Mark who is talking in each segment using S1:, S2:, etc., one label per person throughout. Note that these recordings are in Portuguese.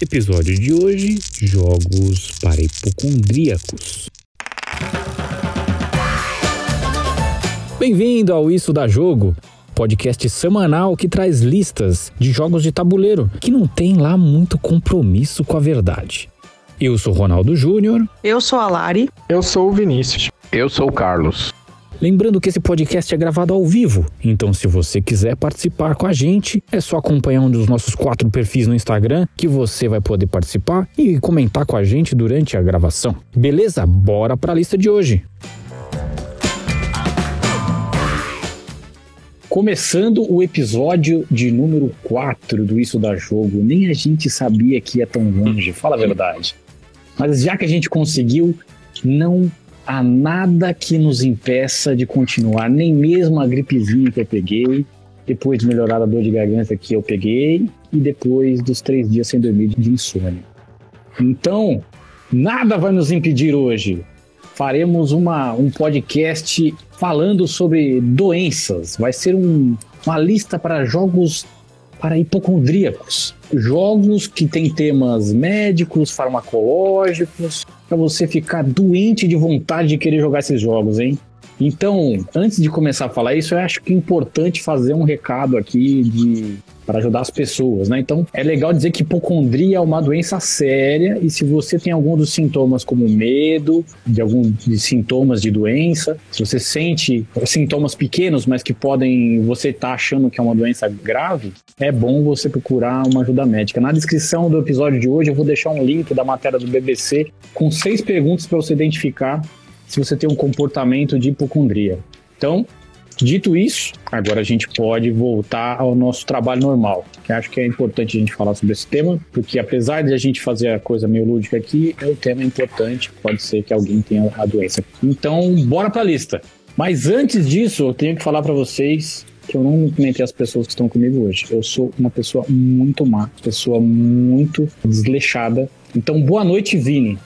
S1: Episódio de hoje: Jogos para hipocondríacos. Bem-vindo ao Isso da Jogo, podcast semanal que traz listas de jogos de tabuleiro que não tem lá muito compromisso com a verdade. Eu sou Ronaldo Júnior.
S2: Eu sou a Lari.
S3: Eu sou o Vinícius.
S4: Eu sou o Carlos.
S1: Lembrando que esse podcast é gravado ao vivo, então se você quiser participar com a gente, é só acompanhar um dos nossos quatro perfis no Instagram que você vai poder participar e comentar com a gente durante a gravação. Beleza? Bora para a lista de hoje. Começando o episódio de número 4 do Isso da Jogo, nem a gente sabia que ia tão longe, fala a verdade. Mas já que a gente conseguiu, não há nada que nos impeça de continuar, nem mesmo a gripezinha que eu peguei, depois de melhorar a dor de garganta que eu peguei e depois dos três dias sem dormir de insônia. Então, nada vai nos impedir hoje. Faremos uma, um podcast falando sobre doenças. Vai ser um, uma lista para jogos para hipocondríacos. Jogos que têm temas médicos, farmacológicos, para você ficar doente de vontade de querer jogar esses jogos, hein? Então, antes de começar a falar isso, eu acho que é importante fazer um recado aqui de para ajudar as pessoas, né? Então, é legal dizer que hipocondria é uma doença séria e se você tem algum dos sintomas como medo, de algum de sintomas de doença, se você sente sintomas pequenos, mas que podem você tá achando que é uma doença grave, é bom você procurar uma ajuda médica. Na descrição do episódio de hoje eu vou deixar um link da matéria do BBC com seis perguntas para você identificar se você tem um comportamento de hipocondria. Então, Dito isso, agora a gente pode voltar ao nosso trabalho normal. Que acho que é importante a gente falar sobre esse tema, porque apesar de a gente fazer a coisa meio lúdica aqui, é um tema importante. Pode ser que alguém tenha a doença. Então, bora para a lista. Mas antes disso, eu tenho que falar para vocês que eu não cumprimentei as pessoas que estão comigo hoje. Eu sou uma pessoa muito má, pessoa muito desleixada. Então, boa noite, Vini.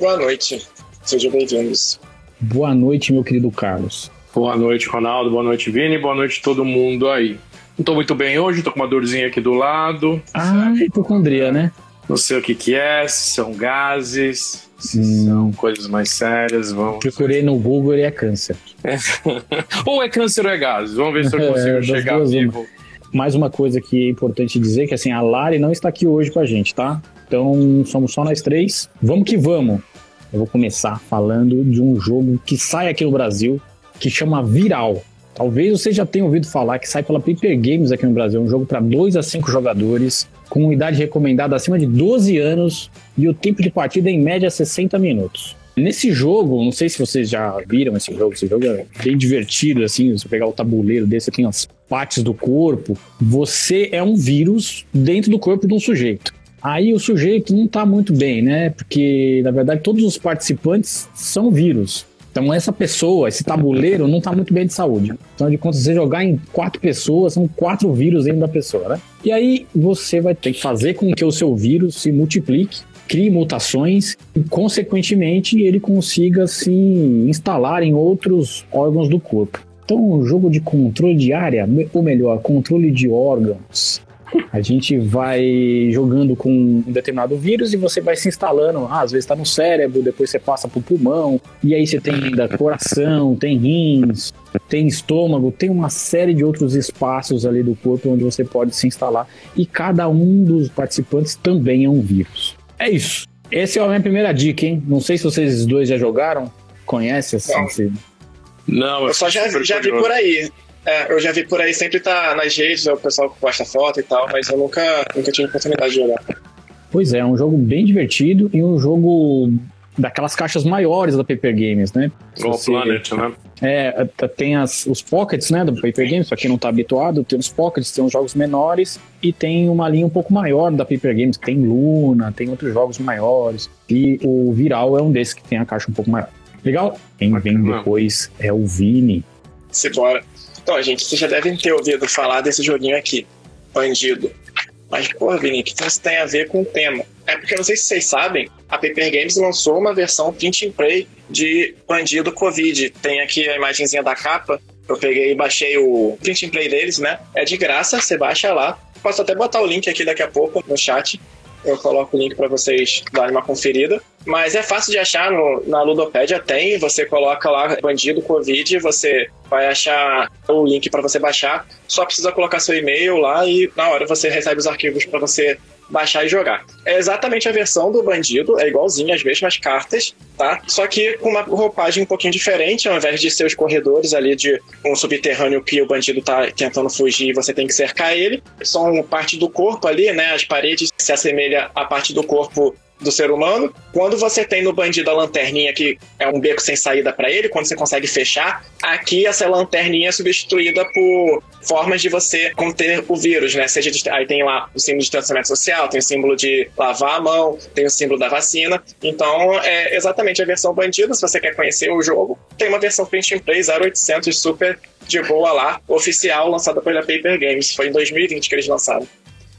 S5: Boa noite. Sejam bem-vindos.
S1: Boa noite, meu querido Carlos.
S3: Boa noite, Ronaldo. Boa noite, Vini. Boa noite, todo mundo aí. Não tô muito bem hoje, tô com uma dorzinha aqui do lado.
S1: Ah, hipocondria, né?
S3: Não sei o que que é, se são gases, se hum. são coisas mais sérias. Vamos...
S1: Procurei no Google e é câncer.
S3: É. ou é câncer ou é gases. Vamos ver se eu consigo é, chegar vivo.
S1: Mais uma coisa que é importante dizer, que assim, a Lari não está aqui hoje com a gente, tá? Então, somos só nós três. Vamos que vamos. Eu vou começar falando de um jogo que sai aqui no Brasil, que chama Viral. Talvez você já tenha ouvido falar que sai pela Paper Games aqui no Brasil. Um jogo para 2 a 5 jogadores, com idade recomendada acima de 12 anos e o tempo de partida em média 60 minutos. Nesse jogo, não sei se vocês já viram esse jogo, esse jogo é bem divertido, assim, você pegar o tabuleiro desse, tem as partes do corpo, você é um vírus dentro do corpo de um sujeito. Aí o sujeito não está muito bem, né? Porque, na verdade, todos os participantes são vírus. Então, essa pessoa, esse tabuleiro, não está muito bem de saúde. Então, de contas, você jogar em quatro pessoas, são quatro vírus dentro da pessoa, né? E aí, você vai ter que fazer com que o seu vírus se multiplique, crie mutações e, consequentemente, ele consiga se instalar em outros órgãos do corpo. Então, um jogo de controle de área, ou melhor, controle de órgãos, a gente vai jogando com um determinado vírus e você vai se instalando. Ah, às vezes está no cérebro, depois você passa para o pulmão, e aí você tem ainda coração, tem rins, tem estômago, tem uma série de outros espaços ali do corpo onde você pode se instalar. E cada um dos participantes também é um vírus. É isso. Essa é a minha primeira dica, hein? Não sei se vocês dois já jogaram, conhecem assim.
S5: Não, Não eu só já, já vi por aí. É, eu já vi por aí, sempre tá nas redes, o pessoal posta foto e tal, mas eu nunca, nunca tive oportunidade de jogar.
S1: Pois é, é um jogo bem divertido e um jogo daquelas caixas maiores da Paper Games, né?
S3: O Planet, né?
S1: É, tem as, os pockets, né, do Paper Games, pra quem não tá habituado, tem os pockets, tem os jogos menores e tem uma linha um pouco maior da Paper Games, tem Luna, tem outros jogos maiores e o Viral é um desses que tem a caixa um pouco maior. Legal? Quem vem depois é o Vini.
S5: Se bora. Então, gente, vocês já devem ter ouvido falar desse joguinho aqui, Bandido. Mas, pô, Vini, o que isso tem a ver com o tema? É porque, não sei se vocês sabem, a Paper Games lançou uma versão print and play de Bandido Covid. Tem aqui a imagenzinha da capa. Eu peguei e baixei o print and play deles, né? É de graça, você baixa lá. Posso até botar o link aqui daqui a pouco no chat. Eu coloco o link para vocês darem uma conferida. Mas é fácil de achar no, na Ludopédia, tem. Você coloca lá bandido Covid, você vai achar o link para você baixar. Só precisa colocar seu e-mail lá e na hora você recebe os arquivos para você baixar e jogar. É exatamente a versão do bandido, é igualzinho as mesmas cartas, tá? Só que com uma roupagem um pouquinho diferente, ao invés de ser os corredores ali de um subterrâneo que o bandido tá tentando fugir e você tem que cercar ele, são parte do corpo ali, né? As paredes se assemelham à parte do corpo do ser humano. Quando você tem no bandido a lanterninha que é um beco sem saída para ele, quando você consegue fechar, aqui essa lanterninha é substituída por formas de você conter o vírus, né? Seja de, aí tem lá o símbolo de distanciamento social, tem o símbolo de lavar a mão, tem o símbolo da vacina. Então é exatamente a versão bandido. Se você quer conhecer o jogo, tem uma versão print and play 0800 super de boa lá, oficial, lançada pela Paper Games. Foi em 2020 que eles lançaram.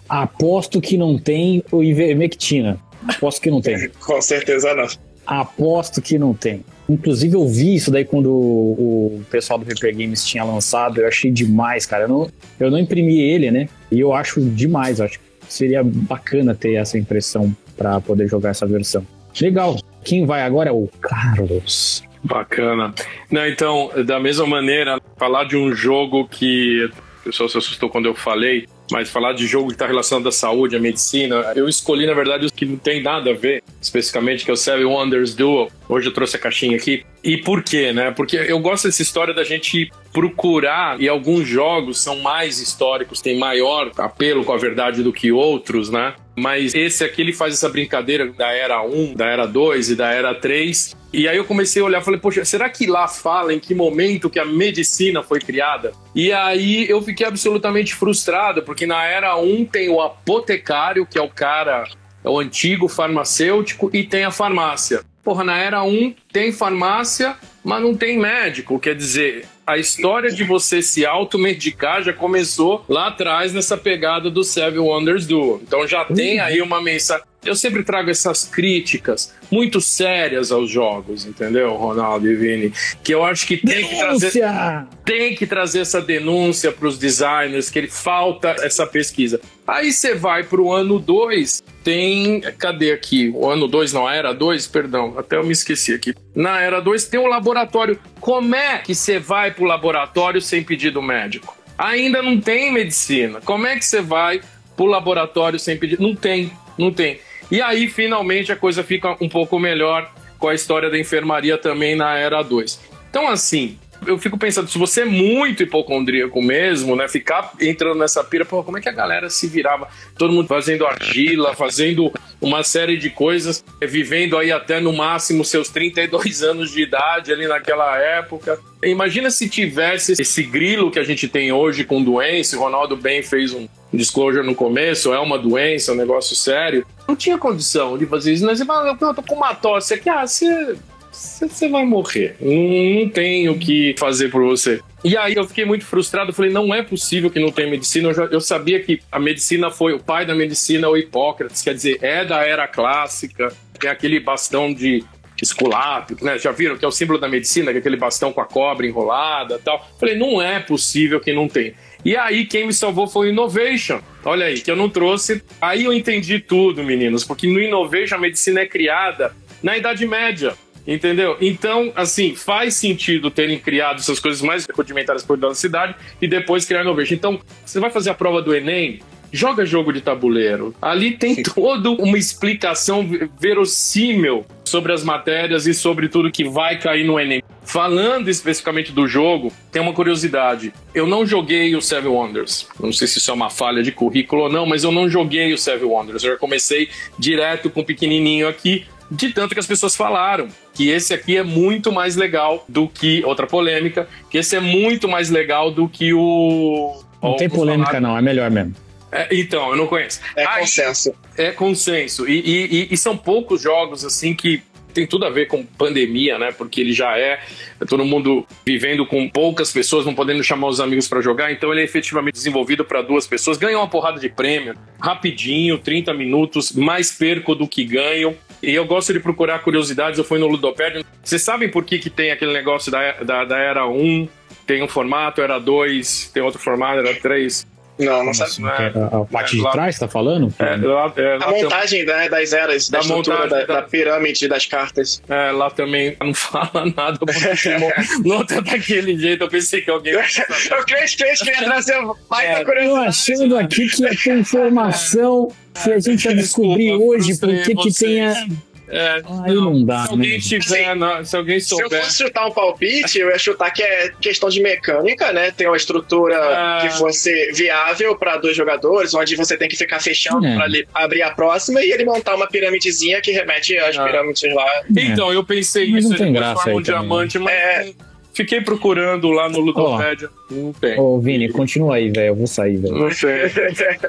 S1: Aposto que não tem o Ivermectina. Aposto que não tem.
S5: Com certeza não.
S1: Aposto que não tem. Inclusive, eu vi isso daí quando o, pessoal do Paper Games tinha lançado. Eu achei demais, cara. Eu não, eu não imprimi ele, né? E eu acho demais. Eu acho que seria bacana ter essa impressão para poder jogar essa versão. Legal. Quem vai agora é o Carlos.
S3: Bacana. Não, então, da mesma maneira, falar de um jogo que o pessoal se assustou quando eu falei, mas falar de jogo que está relacionado à saúde, à medicina, eu escolhi, na verdade, os que não tem nada a ver, especificamente, que é o Seven Wonders Duel. Hoje eu trouxe a caixinha aqui. E por quê, né? Porque eu gosto dessa história da gente procurar, e alguns jogos são mais históricos, têm maior apelo com a verdade do que outros, né? Mas esse aqui ele faz essa brincadeira da era 1, da era 2 e da era 3. E aí eu comecei a olhar, falei, poxa, será que lá fala em que momento que a medicina foi criada? E aí eu fiquei absolutamente frustrado, porque na era 1 tem o apotecário, que é o cara, é o antigo farmacêutico, e tem a farmácia. Porra, na era 1 tem farmácia, mas não tem médico. Quer dizer, a história de você se automedicar já começou lá atrás nessa pegada do Seven Wonders Duo. Então já tem uhum. aí uma mensagem. Eu sempre trago essas críticas muito sérias aos jogos, entendeu, Ronaldo e Vini? Que eu acho que tem denúncia! que trazer, tem que trazer essa denúncia para os designers, que ele falta essa pesquisa. Aí você vai para o ano 2, tem. Cadê aqui? O ano 2 não, a era 2, perdão, até eu me esqueci aqui. Na era 2 tem um laboratório. Como é que você vai para o laboratório sem pedido médico? Ainda não tem medicina. Como é que você vai para o laboratório sem pedido? Não tem, não tem. E aí, finalmente, a coisa fica um pouco melhor com a história da enfermaria também na Era 2. Então, assim, eu fico pensando, se você é muito hipocondríaco mesmo, né? Ficar entrando nessa pira, pô, como é que a galera se virava? Todo mundo fazendo argila, fazendo uma série de coisas, vivendo aí até no máximo seus 32 anos de idade ali naquela época. Imagina se tivesse esse grilo que a gente tem hoje com doença, o Ronaldo bem fez um disclosure no começo, é uma doença, um negócio sério. Não tinha condição de fazer isso, mas você fala, eu tô com uma tosse aqui, ah, você você vai morrer. Não, tem o que fazer por você. E aí eu fiquei muito frustrado, falei, não é possível que não tenha medicina. Eu, já, eu sabia que a medicina foi, o pai da medicina é o Hipócrates, quer dizer, é da era clássica, tem aquele bastão de esculápio, né? Já viram que é o símbolo da medicina, que é aquele bastão com a cobra enrolada tal. Falei, não é possível que não tenha. E aí quem me salvou foi o Innovation. Olha aí, que eu não trouxe. Aí eu entendi tudo, meninos, porque no Innovation a medicina é criada na Idade Média. Entendeu? Então, assim, faz sentido terem criado essas coisas mais rudimentares por da cidade e depois criar Innovation. Então, você vai fazer a prova do Enem, joga jogo de tabuleiro. Ali tem toda uma explicação verossímil sobre as matérias e sobre tudo que vai cair no Enem. Falando especificamente do jogo, tem uma curiosidade. Eu não joguei o Seven Wonders. Não sei se isso é uma falha de currículo ou não, mas eu não joguei o Seven Wonders. Eu já comecei direto com o pequenininho aqui, de tanto que as pessoas falaram que esse aqui é muito mais legal do que outra polêmica, que esse é muito mais legal do que o
S1: não tem polêmica não, é melhor mesmo.
S3: É, então, eu não conheço.
S5: É Aí, consenso.
S3: É consenso. E, e, e, são poucos jogos assim que tem tudo a ver com pandemia, né? Porque ele já é todo mundo vivendo com poucas pessoas, não podendo chamar os amigos para jogar. Então ele é efetivamente desenvolvido para duas pessoas. Ganha uma porrada de prêmio, rapidinho, 30 minutos, mais perco do que ganho. E eu gosto de procurar curiosidades. Eu fui no Ludopédia. Vocês sabem por que, que tem aquele negócio da, da, da Era 1? Tem um formato, Era 2, tem outro formato, Era 3.
S5: Não, não sabe. Assim,
S1: a, a, parte de trás, tá falando?
S3: É, lá, é,
S5: a montagem né, das eras, da, da estrutura da, da, da, pirâmide das cartas.
S3: É, lá também não fala nada. não tá daquele jeito, eu pensei que alguém.
S5: eu creio que ia trazer mais é, curiosidade.
S1: Eu achando aqui que ia ter informação que a gente ia descobrir hoje, porque que tenha
S3: é, Aí não, não dá, se alguém né? tiver, assim, não, se alguém souber.
S5: Se eu fosse chutar um palpite, eu ia chutar que é questão de mecânica, né? Tem uma estrutura é... que fosse viável para dois jogadores, onde você tem que ficar fechando é. para abrir a próxima e ele montar uma piramidezinha que remete às é. pirâmides lá.
S3: Então, eu pensei
S1: mas
S3: isso,
S1: não tem graça aí um
S3: diamante, mas é. fiquei procurando lá no Ludopédia.
S1: Oh. Não tem. Ô, Vini, continua aí, velho. Eu vou sair, velho.
S3: Não tem.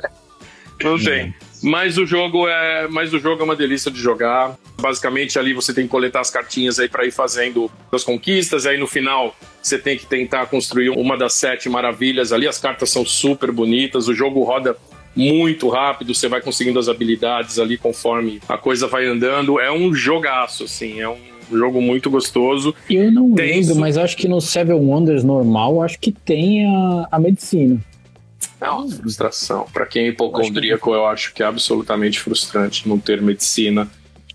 S3: não tem. Mas o jogo é, mas o jogo é uma delícia de jogar. Basicamente ali você tem que coletar as cartinhas aí para ir fazendo as conquistas. Aí no final você tem que tentar construir uma das sete maravilhas ali. As cartas são super bonitas. O jogo roda muito rápido. Você vai conseguindo as habilidades ali conforme a coisa vai andando. É um jogaço, assim. É um jogo muito gostoso.
S1: Eu não lembro, mas acho que no Seven Wonders normal, acho que tem a, a medicina.
S3: É uma frustração. Para quem é hipocondríaco, eu acho que é absolutamente frustrante não ter medicina.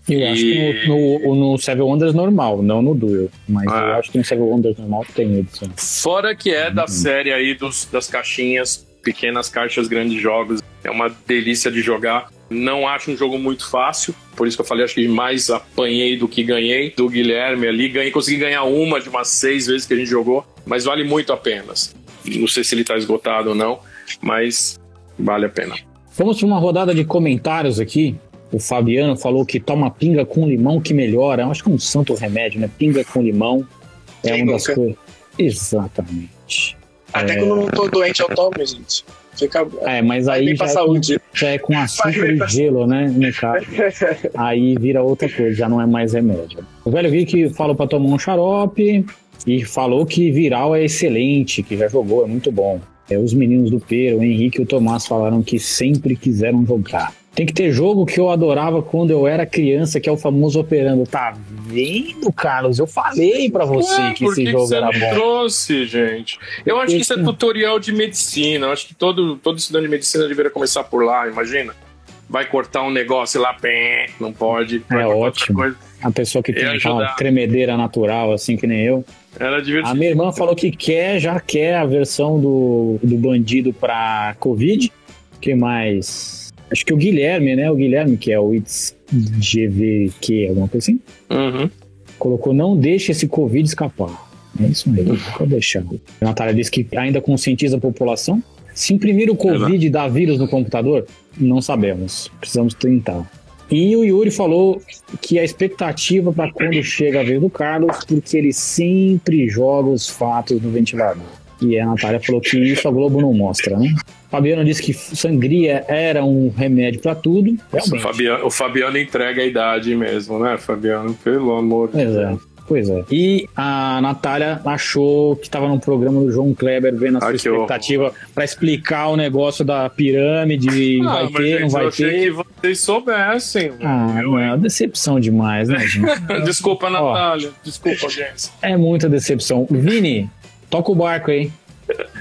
S1: Eu e... acho que no, no, no Seven Wonders normal, não no Duel. Mas ah. eu acho que no Seven Wonders normal tem medicina.
S3: Fora que é da uhum. série aí dos, das caixinhas, pequenas caixas, grandes jogos. É uma delícia de jogar. Não acho um jogo muito fácil, por isso que eu falei, acho que mais apanhei do que ganhei do Guilherme ali. Ganhei, consegui ganhar uma de umas seis vezes que a gente jogou, mas vale muito a pena. Não sei se ele está esgotado ou não mas vale a pena.
S1: Vamos para uma rodada de comentários aqui. O Fabiano falou que toma pinga com limão que melhora. Eu acho que é um santo remédio, né? Pinga com limão é Quem uma nunca? das coisas. Exatamente.
S5: Até é... quando eu não tô doente, eu tomo, gente. Fica...
S1: É, mas aí já é, com, já é, com, açúcar e gelo, né? No caso. aí vira outra coisa, já não é mais remédio. O velho Vic falou para tomar um xarope e falou que viral é excelente, que já jogou, é muito bom. É, os meninos do Pera, o Henrique e o Tomás falaram que sempre quiseram jogar. Tem que ter jogo que eu adorava quando eu era criança, que é o famoso operando. Tá vendo, Carlos? Eu falei para você Ué, que esse jogo
S3: que
S1: era bom.
S3: trouxe, gente. Eu acho que isso é tutorial de medicina. Eu acho que todo, todo estudante de medicina deveria começar por lá, imagina. Vai cortar um negócio lá, pé, não pode.
S1: É ótimo. A pessoa que tem uma tremedeira natural, assim que nem eu.
S3: Era divertido.
S1: A minha irmã falou que quer, já quer a versão do, do bandido pra Covid. que mais? Acho que o Guilherme, né? O Guilherme, que é o It's GVQ, alguma coisa assim.
S3: Uhum.
S1: Colocou, não deixe esse Covid escapar. É isso aí, pode deixar. A Natália disse que ainda conscientiza a população. Se imprimir o Covid e dar vírus no computador, não sabemos. Precisamos tentar. E o Yuri falou que a expectativa para quando chega a vez do Carlos, porque ele sempre joga os fatos no ventilador. E a Natália falou que isso a Globo não mostra, né? Fabiano disse que sangria era um remédio para tudo.
S3: O Fabiano, o Fabiano entrega a idade mesmo, né, Fabiano? Pelo amor
S1: de Deus. É. Pois é. E a Natália achou que estava no programa do João Kleber vendo a sua expectativa para explicar o negócio da pirâmide. Ah, vai ter, gente, não vai eu ter.
S3: que vocês soubessem.
S1: Ah, não, é uma decepção demais, né, gente?
S3: Desculpa, Natália. Ó, Desculpa, gente.
S1: É muita decepção. Vini, toca o barco aí.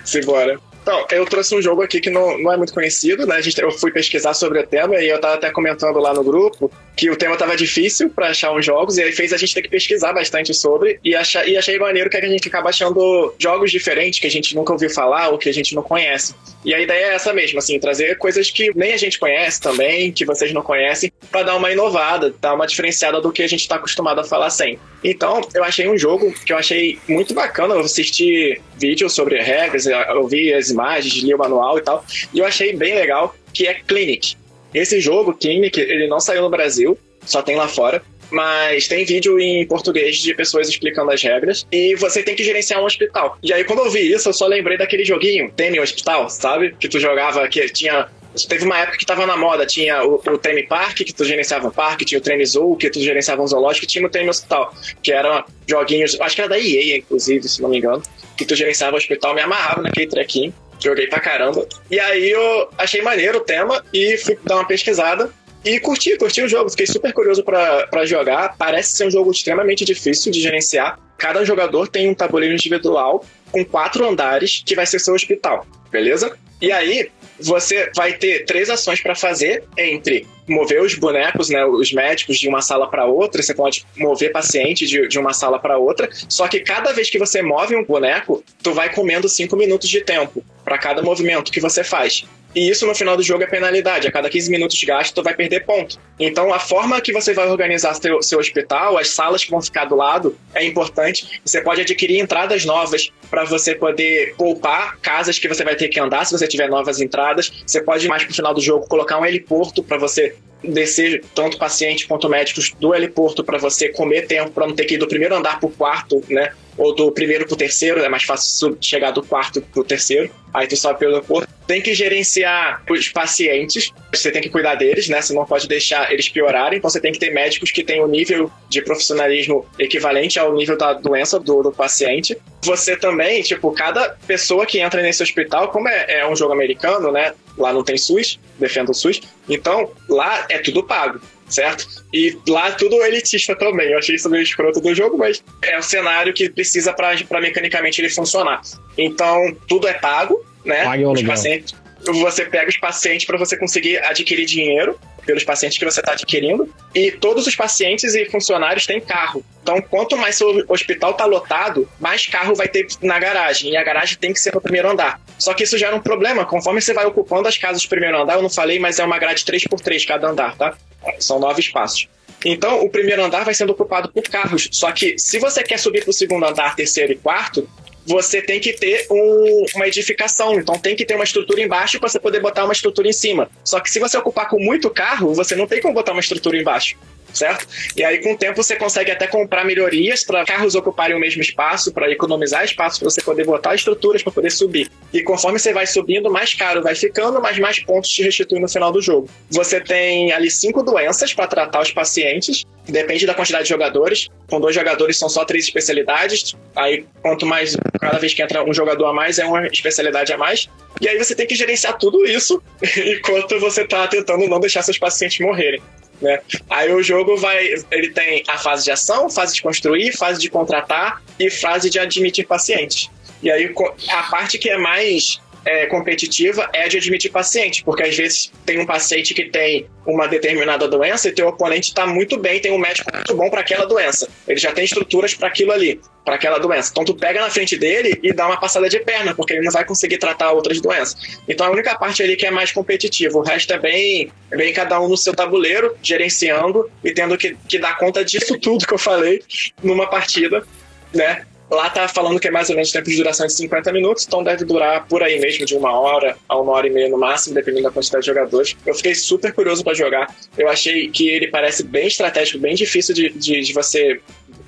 S5: Simbora. Então, eu trouxe um jogo aqui que não, não é muito conhecido, né? A gente, eu fui pesquisar sobre o tema e eu tava até comentando lá no grupo que o tema tava difícil para achar uns jogos, e aí fez a gente ter que pesquisar bastante sobre, e, achar, e achei maneiro que a gente acaba achando jogos diferentes que a gente nunca ouviu falar ou que a gente não conhece. E a ideia é essa mesmo, assim, trazer coisas que nem a gente conhece também, que vocês não conhecem, para dar uma inovada, dar uma diferenciada do que a gente tá acostumado a falar sempre. Então, eu achei um jogo que eu achei muito bacana, eu assisti vídeos sobre regras, eu vi as imagens, li o manual e tal, e eu achei bem legal, que é Clinic. Esse jogo, Clinic, ele não saiu no Brasil, só tem lá fora. Mas tem vídeo em português de pessoas explicando as regras. E você tem que gerenciar um hospital. E aí, quando eu vi isso, eu só lembrei daquele joguinho, Teme Hospital, sabe? Que tu jogava, que tinha Teve uma época que tava na moda, tinha o, o Treme Park, que tu gerenciava um parque, tinha o Treme Zoo, que tu gerenciava um zoológico, e tinha o Treme Hospital, que eram joguinhos, acho que era da EA, inclusive, se não me engano, que tu gerenciava o hospital, me amarrava naquele trequinho. Joguei pra caramba. E aí eu achei maneiro o tema e fui dar uma pesquisada. E curti, curti o jogo. Fiquei super curioso para jogar. Parece ser um jogo extremamente difícil de gerenciar. Cada jogador tem um tabuleiro individual com quatro andares que vai ser seu hospital, beleza? E aí, você vai ter três ações para fazer entre mover os bonecos, né, os médicos de uma sala para outra, você pode mover paciente de, de uma sala para outra, só que cada vez que você move um boneco, tu vai comendo cinco minutos de tempo para cada movimento que você faz. E isso no final do jogo é penalidade. A cada 15 minutos de gasto, tu vai perder ponto. Então, a forma que você vai organizar seu, seu hospital, as salas que vão ficar do lado, é importante. Você pode adquirir entradas novas para você poder poupar casas que você vai ter que andar se você tiver novas entradas. Você pode, mais pro final do jogo, colocar um heliporto para você descer tanto pacientes quanto médicos do heliporto para você comer tempo, para não ter que ir do primeiro andar para o quarto, né? Ou do primeiro para o terceiro, é mais fácil chegar do quarto para o terceiro. Aí tu sobe pelo heliporto. Tem que gerenciar os pacientes, você tem que cuidar deles, né? Você não pode deixar eles piorarem, então você tem que ter médicos que tenham o um nível de profissionalismo equivalente ao nível da doença do, do paciente. Você também, tipo, cada pessoa que entra nesse hospital, como é, é um jogo americano, né? Lá não tem SUS, defenda o SUS. Então, lá é tudo pago, certo? E lá tudo elitista também. Eu achei isso meio escroto do jogo, mas é o cenário que precisa para mecanicamente ele funcionar. Então, tudo é pago, né?
S1: Pague
S5: Os pacientes você pega os pacientes para você conseguir adquirir dinheiro pelos pacientes que você está adquirindo. E todos os pacientes e funcionários têm carro. Então, quanto mais seu hospital está lotado, mais carro vai ter na garagem. E a garagem tem que ser no primeiro andar. Só que isso gera um problema. Conforme você vai ocupando as casas do primeiro andar, eu não falei, mas é uma grade 3x3 cada andar, tá? São nove espaços. Então, o primeiro andar vai sendo ocupado por carros. Só que, se você quer subir para o segundo andar, terceiro e quarto, você tem que ter um, uma edificação. Então tem que ter uma estrutura embaixo para você poder botar uma estrutura em cima. Só que se você ocupar com muito carro, você não tem como botar uma estrutura embaixo certo? E aí, com o tempo, você consegue até comprar melhorias para carros ocuparem o mesmo espaço, para economizar espaço, para você poder botar estruturas para poder subir. E conforme você vai subindo, mais caro vai ficando, mas mais pontos te restituem no final do jogo. Você tem ali cinco doenças para tratar os pacientes, depende da quantidade de jogadores. Com dois jogadores são só três especialidades. Aí, quanto mais, cada vez que entra um jogador a mais, é uma especialidade a mais. E aí você tem que gerenciar tudo isso enquanto você está tentando não deixar seus pacientes morrerem. Né? Aí o jogo vai. Ele tem a fase de ação, fase de construir, fase de contratar e fase de admitir pacientes. E aí a parte que é mais é, competitiva é de admitir paciente, porque às vezes tem um paciente que tem uma determinada doença e teu oponente está muito bem, tem um médico muito bom para aquela doença. Ele já tem estruturas para aquilo ali, para aquela doença. Então tu pega na frente dele e dá uma passada de perna, porque ele não vai conseguir tratar outras doenças. Então a única parte ali que é mais competitiva, o resto é bem, bem cada um no seu tabuleiro, gerenciando e tendo que, que dar conta disso tudo que eu falei numa partida, né? Lá tá falando que é mais ou menos tempo de duração de 50 minutos, então deve durar por aí mesmo, de uma hora a uma hora e meia no máximo, dependendo da quantidade de jogadores. Eu fiquei super curioso para jogar. Eu achei que ele parece bem estratégico, bem difícil de, de, de você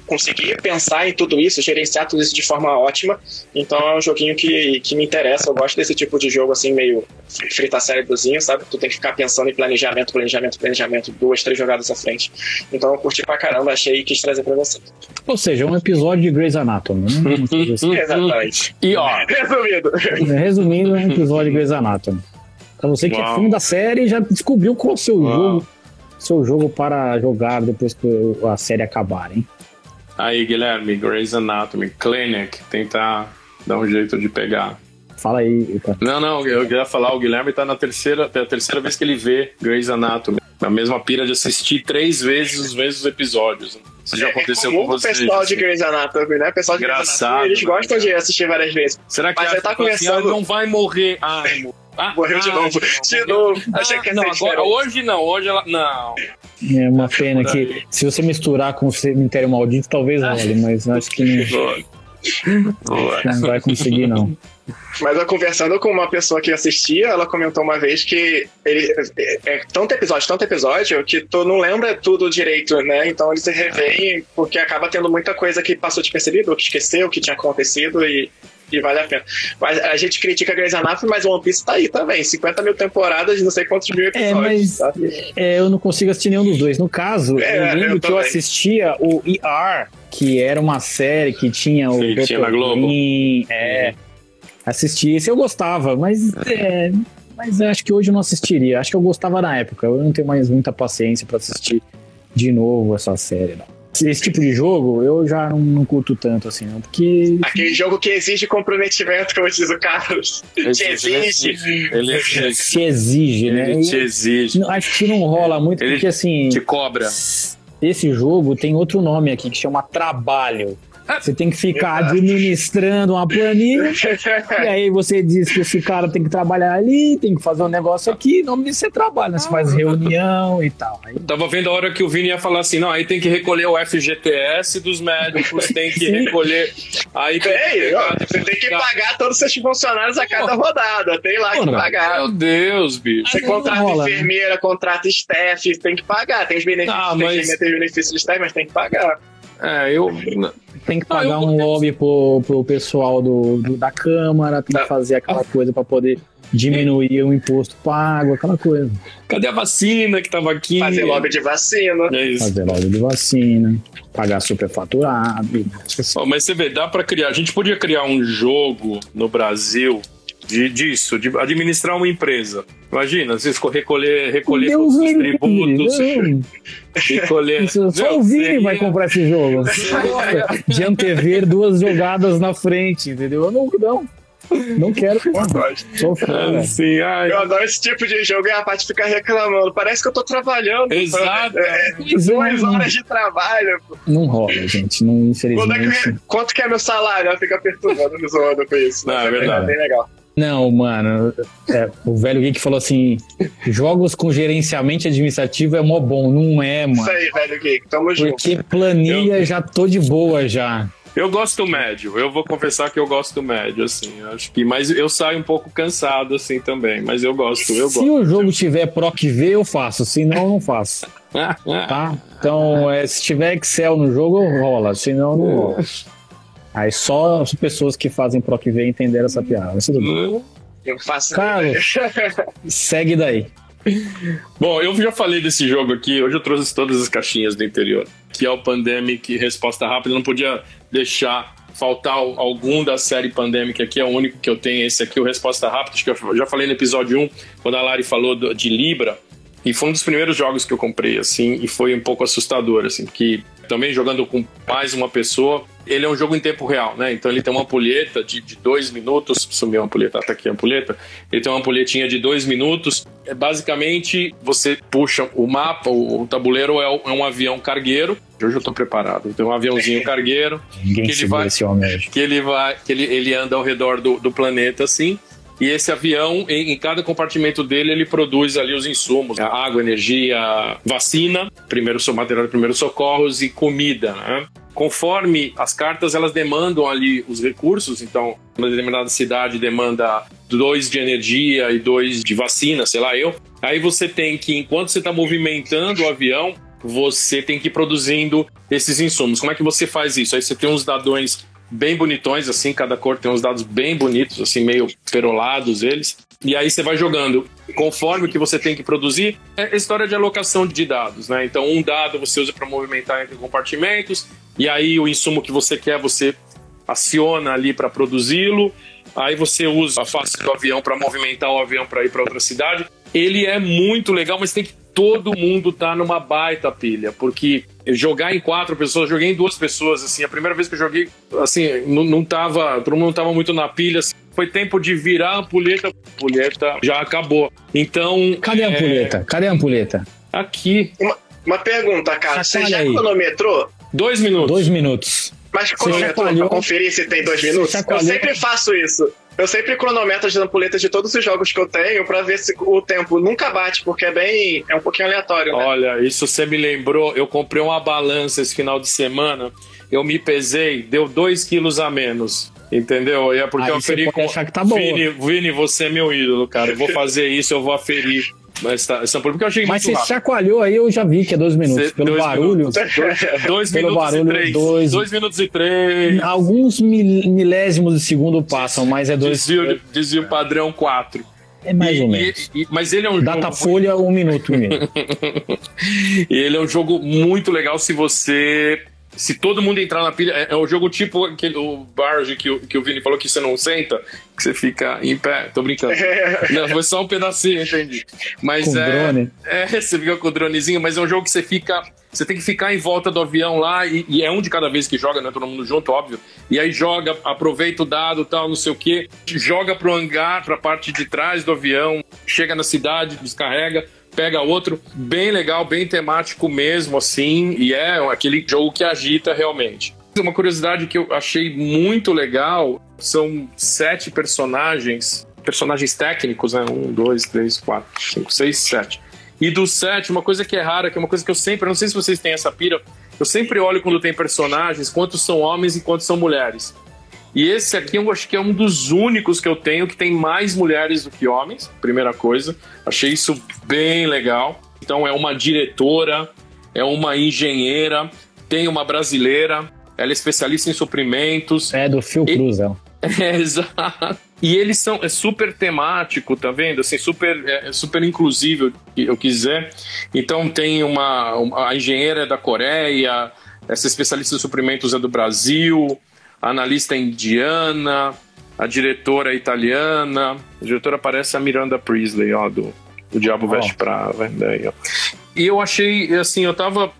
S5: conseguir pensar em tudo isso, gerenciar tudo isso de forma ótima. Então é um joguinho que, que me interessa. Eu gosto desse tipo de jogo, assim, meio fritar cérebrozinho, sabe? Tu tem que ficar pensando em planejamento, planejamento, planejamento, duas, três jogadas à frente. Então eu curti pra caramba, achei e quis trazer pra você.
S1: Ou seja, um episódio de Grey's Anatomy, né?
S5: assim. Exatamente.
S3: E ó,
S5: resumindo.
S1: Resumindo, é um episódio de Grey's Anatomy. Pra você que Uau. é fã da série já descobriu qual é o seu Uau. jogo, seu jogo para jogar depois que a série acabar, hein?
S3: Aí, Guilherme, Grey's Anatomy, Clinic, tentar dar um jeito de pegar.
S1: Fala aí.
S3: Não, não, eu queria falar, o Guilherme tá na terceira, é a terceira vez que ele vê Grey's Anatomy. A mesma pira de assistir três vezes os mesmos episódios. Isso já aconteceu é com vocês.
S5: O pessoal de Grey's Anatomy, né? O pessoal de
S3: Engraçado,
S5: Grey's Anatomy, eles gostam de assistir várias vezes.
S3: Será que
S5: Mas já tá
S3: assim,
S5: começando...
S3: ah, não vai morrer? Ai,
S5: ah, morreu de novo. De novo. Achei que
S3: não, agora, hoje não, hoje ela. Não.
S1: É uma pena que se você misturar com o cemitério maldito, talvez role, mas acho que não, não vai conseguir, não.
S5: Mas eu conversando com uma pessoa que assistia, ela comentou uma vez que ele é, é tanto episódio, tanto episódio, que tu não lembra tudo direito, né? Então eles se revêem porque acaba tendo muita coisa que passou despercebido, ou que esqueceu, que tinha acontecido e e vale a pena. Mas a gente critica Grey's Anatomy, mas One Piece tá aí também. 50 mil temporadas, não sei quantos mil episódios.
S1: É, mas tá? é, eu não consigo assistir nenhum dos dois. No caso, é, eu lembro eu que eu assistia o ER, que era uma série que tinha o
S3: Sim, tinha na Globo.
S1: Green, é, assisti. Esse eu gostava, mas é, mas acho que hoje eu não assistiria. Acho que eu gostava na época. Eu não tenho mais muita paciência para assistir de novo essa série, não. Esse tipo de jogo eu já não, não curto tanto assim, não, porque.
S5: Aquele jogo que exige comprometimento, como diz o Carlos. Te exige.
S3: Ele
S1: Se exige, né?
S3: Ele te exige.
S1: acho que não rola muito,
S3: Ele
S1: porque assim.
S3: Te cobra.
S1: Esse jogo tem outro nome aqui que chama trabalho. Você tem que ficar
S5: Exato.
S1: administrando uma planilha. E aí você diz que esse cara tem que trabalhar ali, tem que fazer um negócio aqui, em nome disso você trabalha, né? Você faz reunião e tal. Aí,
S3: Tava vendo a hora que o Vini ia falar assim: não, aí tem que recolher o FGTS dos médicos, tem que recolher. Aí tem
S5: você tem que pagar todos os seus funcionários a cada rodada. Tem lá que pagar.
S3: Meu Deus, bicho.
S5: Você contrata
S1: rola, né?
S5: enfermeira, contrata staff, tem que pagar. Tem os benefícios,
S3: Ah,
S5: tem,
S3: mas-
S5: tem os benefícios de staff, mas tem que pagar.
S3: É, eu.
S1: tem que
S3: Ah,
S1: pagar
S3: eu-
S1: um lobby pro, pro pessoal do, do- da Câmara, tem
S5: Tá.
S1: que fazer aquela coisa para poder diminuir o imposto pago, aquela coisa.
S3: Cadê a vacina que tava aqui?
S5: Fazer lobby de vacina.
S3: É isso.
S1: Fazer lobby de vacina, pagar superfaturado.
S3: Ó, mas você vê, dá pra criar. A gente podia criar um jogo no Brasil de, disso, de administrar uma empresa. Imagina, vocês recolher, recolher
S1: Deus
S3: todos os tributos, recolher.
S1: Isso, só
S3: Meu,
S1: o Vini
S3: seria-
S1: vai comprar esse jogo. De antever duas jogadas na frente, entendeu? Eu não, não, não quero. Sou fã.
S3: Assim, ai,
S5: Eu adoro esse tipo de jogo e a parte fica reclamando. Parece que eu tô trabalhando.
S3: Exato.
S5: É,
S1: é,
S5: duas horas de trabalho.
S1: Não rola, gente. Não,
S5: Quando é
S1: infelizmente.
S5: que, quanto que é meu salário? Ela fica perturbando, me zoando com isso.
S3: Não, é verdade.
S5: bem legal.
S1: Não, mano. é, o velho geek falou assim: jogos com gerenciamento administrativo é mó bom. Não é,
S5: Isso
S1: mano.
S5: aí, velho geek. Tamo junto.
S1: Porque planilha já tô de boa já.
S3: Eu gosto médio, eu vou confessar que eu gosto médio, assim. eu Acho que, mas eu saio um pouco cansado, assim, também. Mas eu gosto, eu
S1: Se
S3: gosto.
S1: o jogo tiver Proc V, eu faço. Se não, eu não faço. Tá? Então, é, se tiver Excel no jogo, rola. Se não, não rola. Aí só as pessoas que fazem Proc V entenderam essa piada. Mas tudo bem.
S5: Eu faço.
S1: Carlos. Segue daí.
S3: Bom, eu já falei desse jogo aqui, hoje eu trouxe todas as caixinhas do interior, que é o Pandemic Resposta Rápida, não podia deixar faltar algum da série Pandemic aqui, é o único que eu tenho esse aqui, o Resposta Rápida, acho que eu já falei no episódio 1, quando a Lari falou do- de Libra, e foi um dos primeiros jogos que eu comprei, assim, e foi um pouco assustador, assim, porque também jogando com mais uma pessoa, ele é um jogo em tempo real, né? Então ele tem uma ampulheta de, de dois minutos, sumiu a ampulheta, tá aqui a ampulheta, ele tem uma ampulhetinha de dois minutos, é, basicamente você puxa o mapa, o, o tabuleiro é, é um avião cargueiro, hoje eu tô preparado, tem um aviãozinho cargueiro,
S1: Ninguém
S3: Que ele vai-
S1: esse homem
S3: que ele vai, que ele, ele anda ao redor do, do planeta assim. E esse avião, em, em cada compartimento dele, ele produz ali os insumos: a água, energia, vacina, primeiro material de primeiros socorros e comida. Né? Conforme as cartas elas demandam ali os recursos, então uma determinada cidade demanda dois de energia e dois de vacina, sei lá eu. Aí você tem que, enquanto você está movimentando o avião, você tem que ir produzindo esses insumos. Como é que você faz isso? Aí você tem uns dadões bem bonitões, assim, cada cor tem uns dados bem bonitos, assim, meio perolados eles. E aí você vai jogando conforme o que você tem que produzir. É história de alocação de dados, né? Então, um dado você usa para movimentar entre compartimentos, e aí o insumo que você quer, você aciona ali para produzi-lo. Aí você usa a face do avião para movimentar o avião para ir para outra cidade. Ele é muito legal, mas tem que todo mundo tá numa baita pilha, porque jogar em quatro pessoas, joguei em duas pessoas, assim, a primeira vez que eu joguei, assim, não, não tava, todo mundo não tava muito na pilha, assim, foi tempo de virar a ampulheta, a ampulheta já acabou. Então,
S1: Cadê a
S3: é,
S1: ampulheta? Cadê a ampulheta?
S3: Aqui,
S5: Uma pergunta, cara. Você
S1: Chacoalha
S5: já
S1: aí.
S5: cronometrou?
S3: dois minutos.
S1: Dois minutos.
S5: Mas cronometrou pra conferir se tem dois minutos? Eu sempre faço isso. Eu sempre cronometro as ampuletas de todos os jogos que eu tenho pra ver se o tempo nunca bate, porque é bem. é um pouquinho aleatório, né?
S3: Olha, isso você me lembrou. Eu comprei uma balança esse final de semana. Eu me pesei, deu 2 quilos a menos. Entendeu? E é porque
S1: Aí
S3: eu
S1: você
S3: aferi com.
S1: tá.
S3: Vini, Vini, você é meu ídolo, cara. Eu vou fazer isso, eu vou aferir essa, essa porque eu achei
S1: Mas você
S3: rápido.
S1: chacoalhou aí, eu já vi que é dois minutos.
S3: Cê-
S1: Pelo
S3: dois
S1: barulho,
S3: minutos. Dois
S1: Pelo
S3: minutos
S1: barulho,
S3: e três.
S1: dois.
S3: Dois minutos e três.
S1: alguns mil- milésimos de segundo passam, mas é dois.
S3: Desvio, desvio padrão 4.
S1: É mais ou menos.
S3: mas ele é um jogo.
S1: Datafolha, um minuto.
S3: E ele é um jogo muito legal se você se todo mundo entrar na pilha, é, é o jogo tipo aquele, o barge que, o, que o Vini falou que você não senta, que você fica em pé. Tô brincando. não, foi só um pedacinho, entendi. Mas
S1: Com
S3: é,
S1: drone.
S3: é. Você fica com o dronezinho, mas é um jogo que você fica. Você tem que ficar em volta do avião lá, e, e é um de cada vez que joga, não é todo mundo junto, óbvio. E aí joga, aproveita o dado tal, não sei o quê, joga pro hangar, pra parte de trás do avião, chega na cidade, descarrega pega outro, bem legal, bem temático mesmo, assim, e é aquele jogo que agita realmente. Uma curiosidade que eu achei muito legal são sete personagens, personagens técnicos, né? Um, dois, três, quatro, cinco, seis, sete. E dos sete, uma coisa que é rara, que é uma coisa que eu sempre, não sei se vocês têm essa pira, eu sempre olho quando tem personagens, quantos são homens e quantos são mulheres. E esse aqui eu acho que é um dos únicos que eu tenho que tem mais mulheres do que homens, primeira coisa. Achei isso bem legal. Então é uma diretora, é uma engenheira, tem uma brasileira, ela é especialista em suprimentos.
S1: É do Phil Cruz, ela.
S3: É, exato. E eles são é super temático, tá vendo? Assim, super, é, super inclusivo, eu quiser. Então tem uma, uma a engenheira é da Coreia, essa especialista em suprimentos é do Brasil, a analista é indiana, a diretora é italiana. A diretora parece a Miranda Priestley, ó, do, do Diabo oh. Veste Prada. Daí, ó. E eu achei, assim, eu tava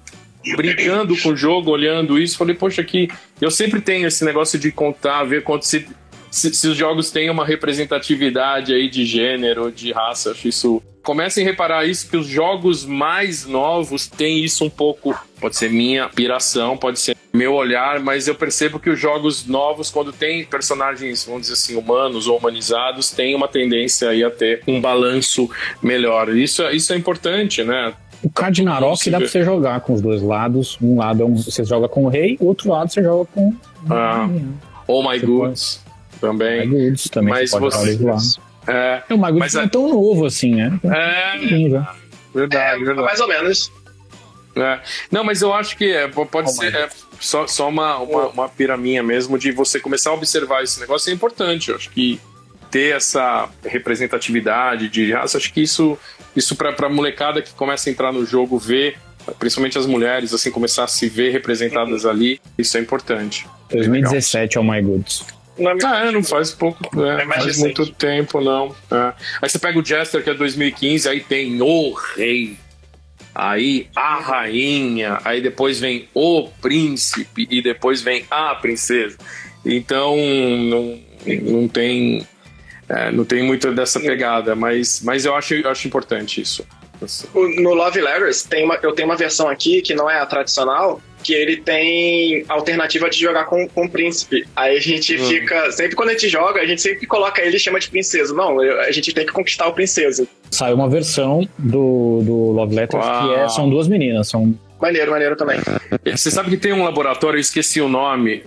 S3: brincando com o jogo, olhando isso, falei, poxa, aqui eu sempre tenho esse negócio de contar, ver quanto se, se, se, os jogos têm uma representatividade aí de gênero, de raça, acho isso. Comecem a reparar isso, que os jogos mais novos têm isso um pouco. Pode ser minha piração, pode ser meu olhar, mas eu percebo que os jogos novos, quando tem personagens, vamos dizer assim, humanos ou humanizados, tem uma tendência aí a ter um balanço melhor. Isso, isso é importante, né?
S1: O Cardinarok dá pra você jogar com os dois lados. Um lado é um, você joga com o rei, o outro lado você joga com.
S3: Ah. Oh My Goods pode... também.
S1: My Goods também.
S3: Mas
S1: você.
S3: você... É,
S1: o My Goods não é tão novo assim, né?
S3: É, verdade,
S5: é,
S3: verdade.
S5: Mais ou menos.
S3: É. Não, mas eu acho que é, pode oh ser é, só, só uma, uma, uma piraminha mesmo de você começar a observar esse negócio é importante. Eu acho que ter essa representatividade de raça, acho que isso, isso para molecada que começa a entrar no jogo ver, principalmente as mulheres, assim, começar a se ver representadas uhum. ali, isso é importante.
S1: 2017 é o My Goods.
S3: Não, ah, é, não faz pouco, é, é faz muito tempo, não. É. Aí você pega o Jester, que é 2015, aí tem o rei aí a rainha, aí depois vem o príncipe e depois vem a princesa. Então não, não tem é, não tem muito dessa pegada, mas, mas eu acho, eu acho importante isso.
S5: No Love Letters, tem uma, eu tenho uma versão aqui que não é a tradicional, que ele tem alternativa de jogar com, com o príncipe. Aí a gente hum. fica. Sempre quando a gente joga, a gente sempre coloca ele e chama de princesa. Não, a gente tem que conquistar o princesa.
S1: Saiu uma versão do, do Love Letters Uau. que é, são duas meninas. São
S5: Maneiro, maneiro também.
S3: Você sabe que tem um laboratório, eu esqueci o nome,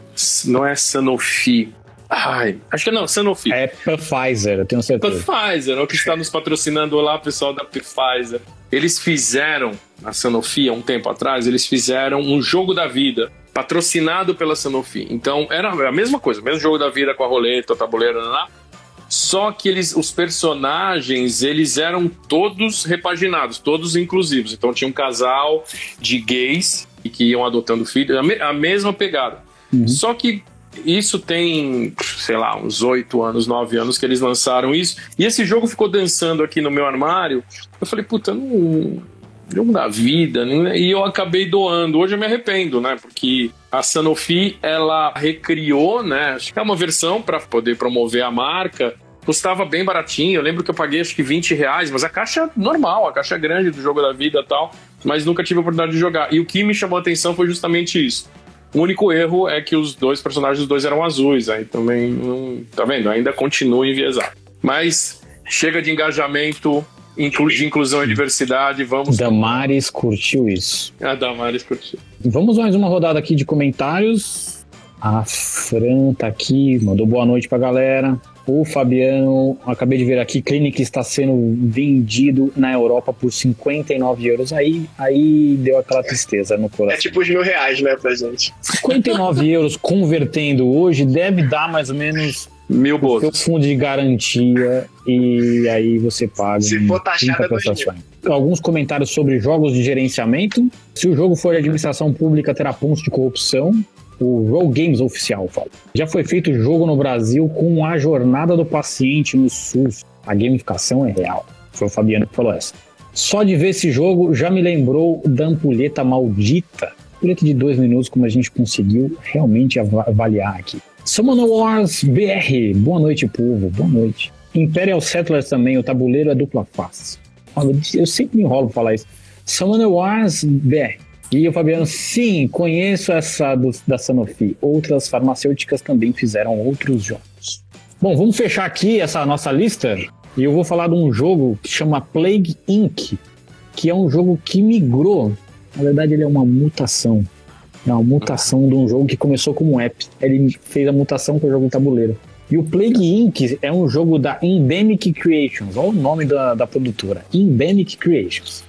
S3: não é Sanofi. Ai, acho que não, Sanofi.
S1: É Pfizer, eu tenho certeza.
S3: Pfizer, é o que está nos patrocinando lá, pessoal da Pfizer. Eles fizeram, a Sanofi, há um tempo atrás, eles fizeram um jogo da vida, patrocinado pela Sanofi. Então, era a mesma coisa, o mesmo jogo da vida com a roleta, o tabuleiro, lá. Só que eles, os personagens, eles eram todos repaginados, todos inclusivos. Então tinha um casal de gays que iam adotando filhos, a, me, a mesma pegada. Uhum. Só que isso tem, sei lá, uns oito anos, nove anos que eles lançaram isso. E esse jogo ficou dançando aqui no meu armário. Eu falei, puta, não. Jogo da vida, né? E eu acabei doando. Hoje eu me arrependo, né? Porque a Sanofi, ela recriou, né? Acho que é uma versão para poder promover a marca. Custava bem baratinho. Eu lembro que eu paguei acho que 20 reais, mas a caixa normal, a caixa grande do jogo da vida tal. Mas nunca tive a oportunidade de jogar. E o que me chamou a atenção foi justamente isso o único erro é que os dois personagens, os dois eram azuis, aí também não. Tá vendo? Ainda continua enviesado. Mas chega de engajamento, de inclusão e diversidade, vamos.
S1: Damares curtiu isso.
S3: A Damares curtiu.
S1: Vamos mais uma rodada aqui de comentários. A Fran tá aqui, mandou boa noite pra galera. O Fabiano, acabei de ver aqui, Clinic está sendo vendido na Europa por 59 euros. Aí, aí deu aquela tristeza no coração.
S5: É tipo os mil reais, né, pra gente.
S1: 59 euros convertendo hoje deve dar mais ou menos
S3: Mil
S1: o seu fundo de garantia e aí você paga
S5: Se
S1: em
S5: for taxado,
S1: 30
S5: é dois mil.
S1: prestações. Alguns comentários sobre jogos de gerenciamento. Se o jogo for de administração pública, terá pontos de corrupção. O Roll Games oficial fala. Já foi feito jogo no Brasil com a jornada do paciente no SUS. A gamificação é real. Foi o Fabiano que falou essa. Só de ver esse jogo já me lembrou da ampulheta maldita. Ampulheta de dois minutos, como a gente conseguiu realmente ava- avaliar aqui. Summon Wars BR. Boa noite, povo. Boa noite. Imperial Settlers também, o tabuleiro é dupla face. Eu sempre me enrolo pra falar isso. Summon Wars BR. E o Fabiano, sim, conheço essa do- da Sanofi. Outras farmacêuticas também fizeram outros jogos. Bom, vamos fechar aqui essa nossa lista e eu vou falar de um jogo que chama Plague Inc., que é um jogo que migrou. Na verdade, ele é uma mutação. É uma mutação de um jogo que começou como um app. Ele fez a mutação para o jogo de tabuleiro. E o Plague Inc. é um jogo da Endemic Creations. Olha o nome da, da produtora: Endemic Creations.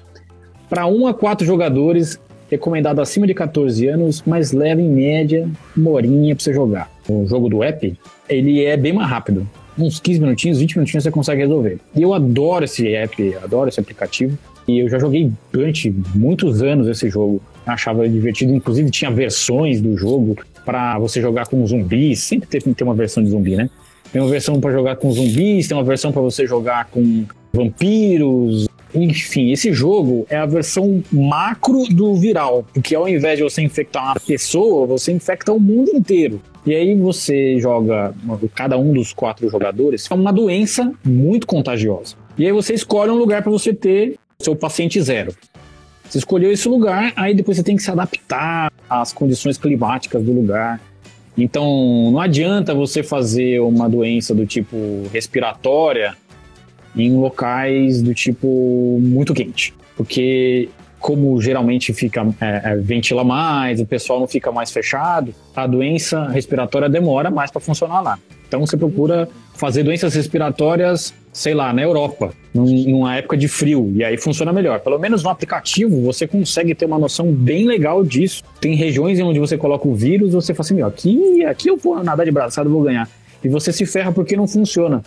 S1: Para 1 a 4 jogadores, recomendado acima de 14 anos, mas leva em média uma horinha para você jogar. O jogo do app, ele é bem mais rápido. Uns 15 minutinhos, 20 minutinhos você consegue resolver. E eu adoro esse app, adoro esse aplicativo. E eu já joguei durante muitos anos esse jogo. Achava divertido, inclusive tinha versões do jogo para você jogar com zumbis. Sempre teve que ter uma versão de zumbi, né? Tem uma versão para jogar com zumbis, tem uma versão para você jogar com vampiros. Enfim, esse jogo é a versão macro do viral, porque ao invés de você infectar uma pessoa, você infecta o mundo inteiro. E aí você joga cada um dos quatro jogadores é uma doença muito contagiosa. E aí você escolhe um lugar para você ter seu paciente zero. Você escolheu esse lugar, aí depois você tem que se adaptar às condições climáticas do lugar. Então, não adianta você fazer uma doença do tipo respiratória em locais do tipo muito quente, porque como geralmente fica é, é, ventila mais, o pessoal não fica mais fechado, a doença respiratória demora mais para funcionar lá. Então você procura fazer doenças respiratórias, sei lá, na Europa, num- numa época de frio, e aí funciona melhor. Pelo menos no aplicativo você consegue ter uma noção bem legal disso. Tem regiões em onde você coloca o vírus, você fala assim, aqui, aqui eu vou nadar de braçada, vou ganhar. E você se ferra porque não funciona.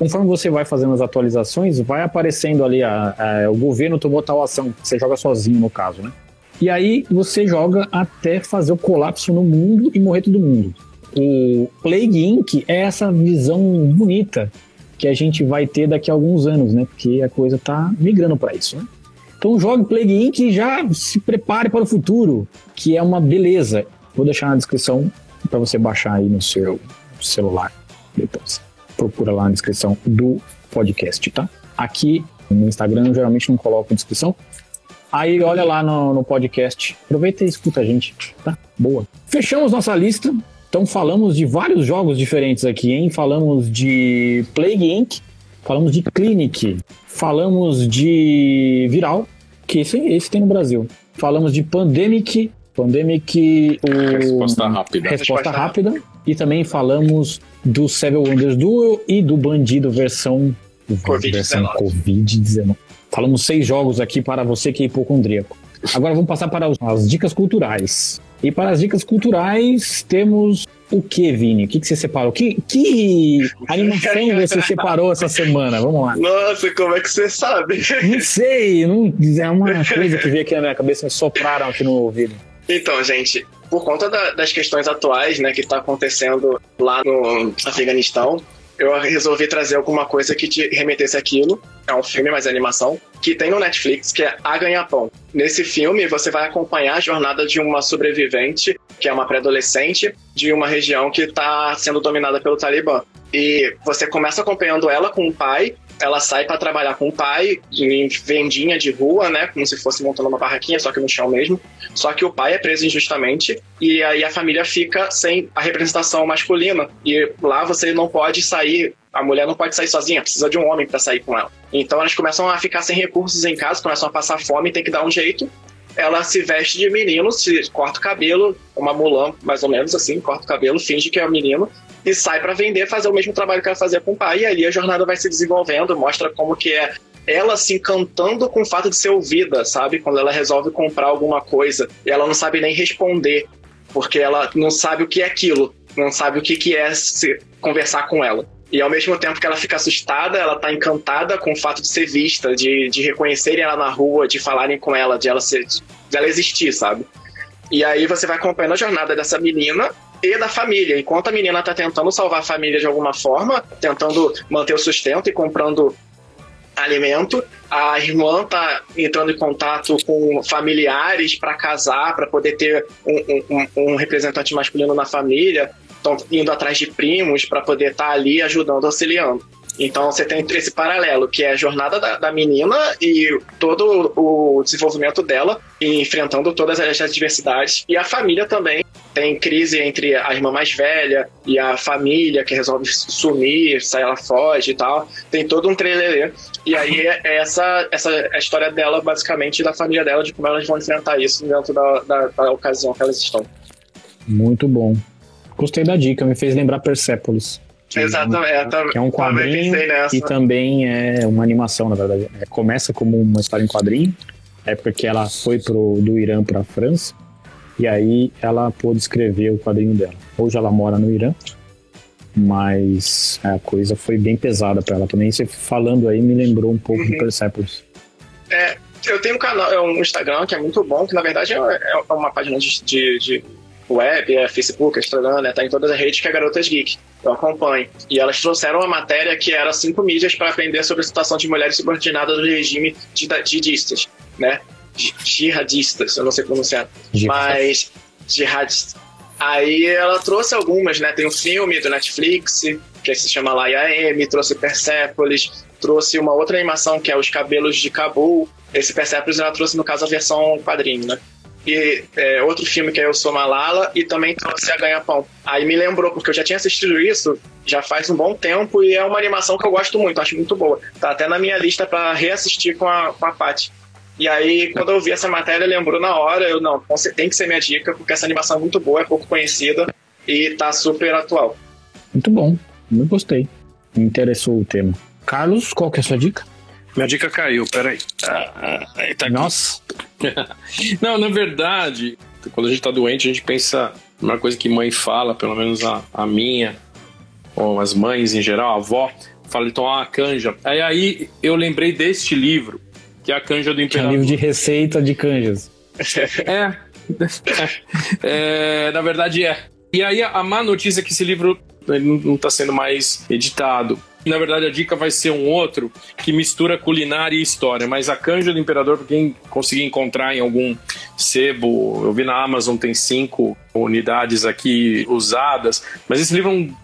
S1: Conforme você vai fazendo as atualizações, vai aparecendo ali a, a- o governo tomou tal ação. Você joga sozinho no caso, né? E aí você joga até fazer o colapso no mundo e morrer todo mundo. O Plague Inc. é essa visão bonita que a gente vai ter daqui a alguns anos, né? Porque a coisa tá migrando para isso, né? Então jogue Plague Inc. e já se prepare para o futuro, que é uma beleza. Vou deixar na descrição para você baixar aí no seu celular depois. Procura lá na descrição do podcast, tá? Aqui no Instagram eu geralmente não coloco descrição. Aí olha lá no, no podcast. Aproveita e escuta a gente, tá? Boa. Fechamos nossa lista. Então falamos de vários jogos diferentes aqui, hein? Falamos de Plague Inc., falamos de Clinic, falamos de Viral, que esse, esse tem no Brasil. Falamos de Pandemic, Pandemic, o
S3: Resposta rápida.
S1: Resposta
S5: Resposta
S1: rápida. E também falamos do Seven Wonders Duel e do Bandido versão
S5: Covid-19.
S1: versão Covid-19. Falamos seis jogos aqui para você que é hipocondríaco. Agora vamos passar para as dicas culturais. E para as dicas culturais temos o que, Vini? O que, que você separou? Que, que animação você separou essa semana? Vamos lá.
S5: Nossa, como é que você sabe?
S1: Não sei, não, é uma coisa que veio aqui na minha cabeça, me sopraram aqui no ouvido.
S5: Então, gente, por conta da- das questões atuais, né, que está acontecendo lá no Afeganistão, eu resolvi trazer alguma coisa que te remetesse àquilo. É um filme, mas é animação, que tem no Netflix, que é A Ganha-Pão. Nesse filme, você vai acompanhar a jornada de uma sobrevivente, que é uma pré-adolescente, de uma região que está sendo dominada pelo Talibã. E você começa acompanhando ela com o pai, ela sai para trabalhar com o pai em vendinha de rua, né, como se fosse montando uma barraquinha, só que no chão mesmo. Só que o pai é preso injustamente e aí a família fica sem a representação masculina. E lá você não pode sair, a mulher não pode sair sozinha, precisa de um homem para sair com ela. Então elas começam a ficar sem recursos em casa, começam a passar fome, tem que dar um jeito. Ela se veste de menino, se corta o cabelo, uma mulã, mais ou menos assim, corta o cabelo, finge que é um menino e sai para vender, fazer o mesmo trabalho que ela fazia com o pai. E ali a jornada vai se desenvolvendo, mostra como que é ela se encantando com o fato de ser ouvida, sabe? Quando ela resolve comprar alguma coisa e ela não sabe nem responder, porque ela não sabe o que é aquilo. não sabe o que, que é se conversar com ela. E ao mesmo tempo que ela fica assustada, ela tá encantada com o fato de ser vista, de, de reconhecerem ela na rua, de falarem com ela, de ela ser, de ela existir, sabe? E aí você vai acompanhando a jornada dessa menina e da família. Enquanto a menina tá tentando salvar a família de alguma forma, tentando manter o sustento e comprando alimento, a irmã tá entrando em contato com familiares para casar, para poder ter um, um, um, representante masculino na família, estão indo atrás de primos para poder estar tá ali ajudando, auxiliando. Então você tem esse paralelo, que é a jornada da, da menina e todo o desenvolvimento dela, enfrentando todas as adversidades. E a família também tem crise entre a irmã mais velha e a família que resolve sumir, sai ela foge e tal. Tem todo um trailer. E aí é essa, essa é a história dela, basicamente, da família dela, de como elas vão enfrentar isso dentro da, da, da ocasião que elas estão.
S1: Muito bom. Gostei da dica, me fez lembrar Persepolis.
S5: Exatamente.
S1: É, que é um quadrinho e também é uma animação, na verdade. É, começa como uma história em quadrinho, é porque ela foi pro, do Irã para a França, e aí ela pôde escrever o quadrinho dela. Hoje ela mora no Irã, mas a coisa foi bem pesada para ela também. Você falando aí me lembrou um pouco uhum. de Persepolis.
S5: É, eu tenho um canal, é um Instagram que é muito bom, que na verdade é, é uma página de, de, de web, é Facebook, é Instagram, né? Tá em todas as redes que é Garotas Geek. Eu acompanho. E elas trouxeram uma matéria que era cinco mídias para aprender sobre a situação de mulheres subordinadas do regime jihadistas, né? Jihadistas, eu não sei pronunciar. Mas jihadistas. Aí ela trouxe algumas, né? Tem um filme do Netflix, que se chama Laia M, trouxe Persepolis, trouxe uma outra animação que é Os Cabelos de Cabul. Esse Persepolis ela trouxe, no caso, a versão quadrinho, né? e é, outro filme que é Eu Sou Malala e também trouxe a Ganha-Pão. Aí me lembrou, porque eu já tinha assistido isso já faz um bom tempo e é uma animação que eu gosto muito, acho muito boa. Tá até na minha lista para reassistir com a, com a Paty. E aí, quando eu vi essa matéria, lembrou na hora, eu, não, você tem que ser minha dica, porque essa animação é muito boa, é pouco conhecida e tá super atual.
S1: Muito bom, muito gostei. Me interessou o tema. Carlos, qual que é a sua dica?
S3: Minha dica caiu, peraí.
S1: Ah, tá Nossa.
S3: Não, na verdade, quando a gente tá doente, a gente pensa uma coisa que mãe fala, pelo menos a, a minha, ou as mães em geral, a avó, fala de tomar uma canja. Aí, aí eu lembrei deste livro, que é a canja do imperador.
S1: É um livro de receita de canjas.
S3: é, é, na verdade é. E aí a, a má notícia é que esse livro não está sendo mais editado. Na verdade, a dica vai ser um outro que mistura culinária e história. Mas a Canja do Imperador, para quem conseguir encontrar em algum sebo, eu vi na Amazon tem cinco unidades aqui usadas. Mas esse livro é um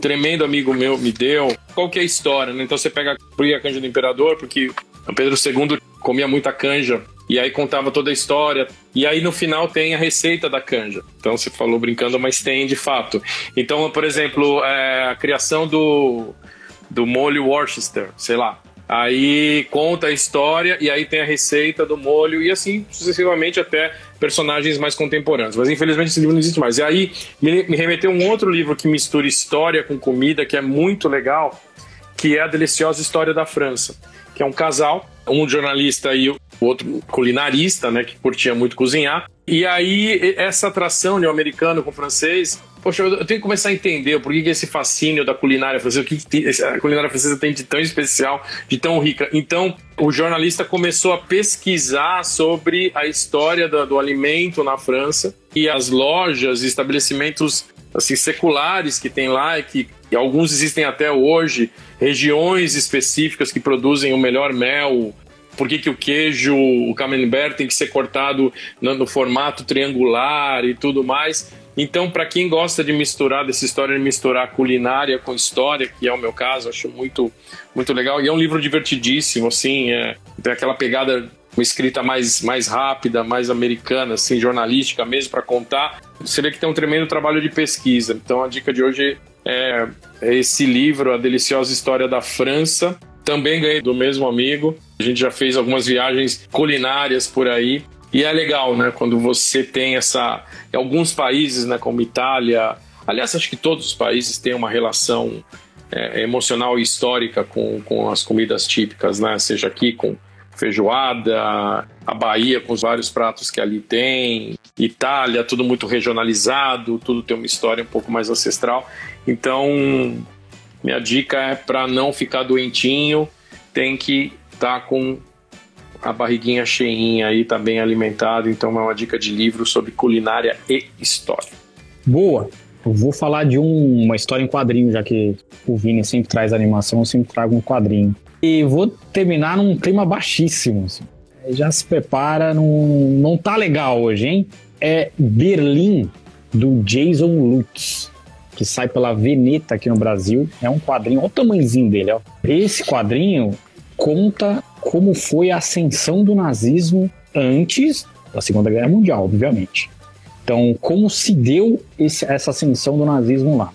S3: tremendo amigo meu me deu. Qual que é a história? Né? Então você pega a Canja do Imperador, porque Pedro II comia muita canja e aí contava toda a história. E aí no final tem a receita da canja. Então você falou brincando, mas tem de fato. Então, por exemplo, é, a criação do do molho Worcester, sei lá. Aí conta a história e aí tem a receita do molho e assim sucessivamente até personagens mais contemporâneos. Mas infelizmente esse livro não existe mais. E aí me, me remeteu um outro livro que mistura história com comida, que é muito legal, que é A Deliciosa História da França, que é um casal, um jornalista e o outro culinarista, né, que curtia muito cozinhar. E aí essa atração de um americano com francês poxa, eu tenho que começar a entender por que, que esse fascínio da culinária francesa, o que, que a culinária francesa tem de tão especial, de tão rica. Então, o jornalista começou a pesquisar sobre a história do, do alimento na França e as lojas e estabelecimentos assim seculares que tem lá e que e alguns existem até hoje, regiões específicas que produzem o melhor mel, por que, que o queijo, o camembert tem que ser cortado no, no formato triangular e tudo mais. Então, para quem gosta de misturar dessa história, de misturar culinária com história, que é o meu caso, acho muito, muito legal. E é um livro divertidíssimo, assim, é, tem aquela pegada, uma escrita mais, mais rápida, mais americana, assim, jornalística mesmo, para contar. Você vê que tem um tremendo trabalho de pesquisa. Então, a dica de hoje é, é esse livro, A Deliciosa História da França. Também ganhei do mesmo amigo. A gente já fez algumas viagens culinárias por aí. E é legal, né? Quando você tem essa. Alguns países, né, como Itália. Aliás, acho que todos os países têm uma relação é, emocional e histórica com, com as comidas típicas, né? Seja aqui com feijoada, a Bahia com os vários pratos que ali tem, Itália, tudo muito regionalizado, tudo tem uma história um pouco mais ancestral. Então, minha dica é para não ficar doentinho, tem que estar tá com a barriguinha cheinha aí, tá bem alimentado. Então, é uma dica de livro sobre culinária e história.
S1: Boa! Eu vou falar de um, uma história em quadrinho, já que o Vini sempre traz animação, eu sempre trago um quadrinho. E vou terminar num clima baixíssimo. Assim. Já se prepara, num, não tá legal hoje, hein? É Berlim, do Jason Lutz, que sai pela Veneta aqui no Brasil. É um quadrinho, olha o tamanhozinho dele, ó. Esse quadrinho conta como foi a ascensão do nazismo antes da Segunda Guerra Mundial, obviamente. Então, como se deu esse, essa ascensão do nazismo lá?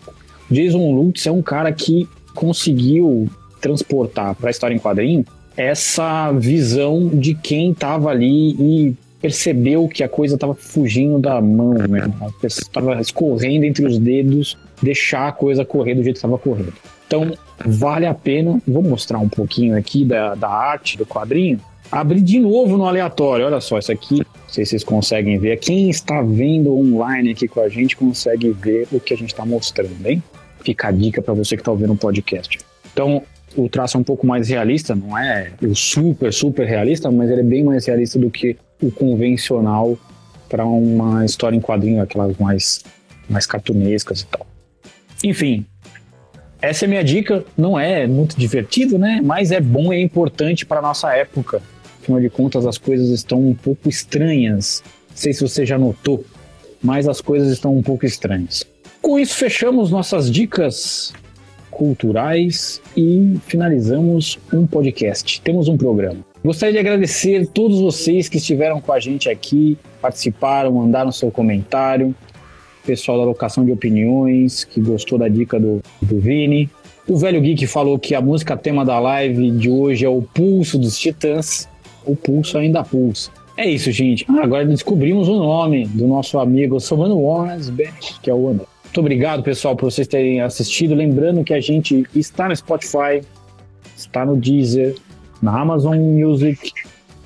S1: Jason Lutz é um cara que conseguiu transportar para a história em quadrinho essa visão de quem estava ali e percebeu que a coisa estava fugindo da mão, né? Estava escorrendo entre os dedos, deixar a coisa correr do jeito que estava correndo. Então, vale a pena. Vou mostrar um pouquinho aqui da, da arte do quadrinho. Abrir de novo no aleatório. Olha só, isso aqui, não sei se vocês conseguem ver. Quem está vendo online aqui com a gente consegue ver o que a gente está mostrando, hein? Fica a dica para você que está ouvindo o um podcast. Então, o traço é um pouco mais realista, não é o super, super realista, mas ele é bem mais realista do que o convencional para uma história em quadrinho, aquelas mais, mais cartunescas e tal. Enfim, essa é a minha dica. Não é muito divertido, né? Mas é bom e é importante para nossa época. Afinal de contas, as coisas estão um pouco estranhas. Não sei se você já notou, mas as coisas estão um pouco estranhas. Com isso, fechamos nossas dicas culturais e finalizamos um podcast. Temos um programa. Gostaria de agradecer todos vocês que estiveram com a gente aqui, participaram, mandaram seu comentário. Pessoal da locação de opiniões, que gostou da dica do, do Vini. O velho Geek falou que a música tema da live de hoje é o Pulso dos Titãs. O pulso ainda pulsa. É isso, gente. Ah, agora descobrimos o nome do nosso amigo Samano Warnsberg, que é o André. Muito obrigado, pessoal, por vocês terem assistido. Lembrando que a gente está no Spotify, está no Deezer, na Amazon Music,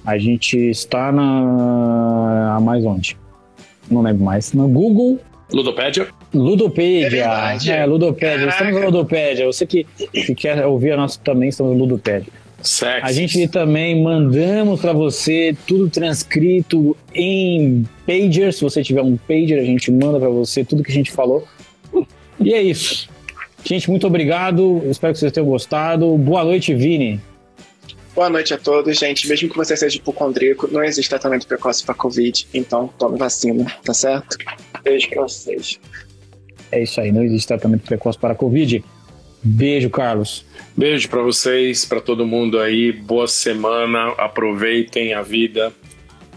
S1: a gente está na. mais onde? Não lembro mais. No Google.
S3: Ludopédia.
S1: Ludopédia. É, é Ludopédia. Estamos no Ludopédia. Você que, que quer ouvir a nossa também, estamos no Ludopédia.
S3: Sexo.
S1: A gente também mandamos para você tudo transcrito em pager. Se você tiver um pager, a gente manda para você tudo que a gente falou. E é isso. Gente, muito obrigado. Espero que vocês tenham gostado. Boa noite, Vini.
S5: Boa noite a todos, gente. Mesmo que você seja hipocondríaco, não existe tratamento precoce para Covid, então tome vacina, tá certo? Beijo pra vocês.
S1: É isso aí, não existe tratamento precoce para Covid. Beijo, Carlos.
S3: Beijo para vocês, para todo mundo aí. Boa semana, aproveitem a vida.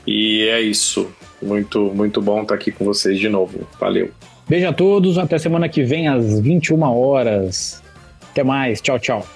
S3: E é isso. Muito, muito bom estar aqui com vocês de novo. Valeu.
S1: Beijo a todos, até semana que vem às 21 horas. Até mais, tchau, tchau.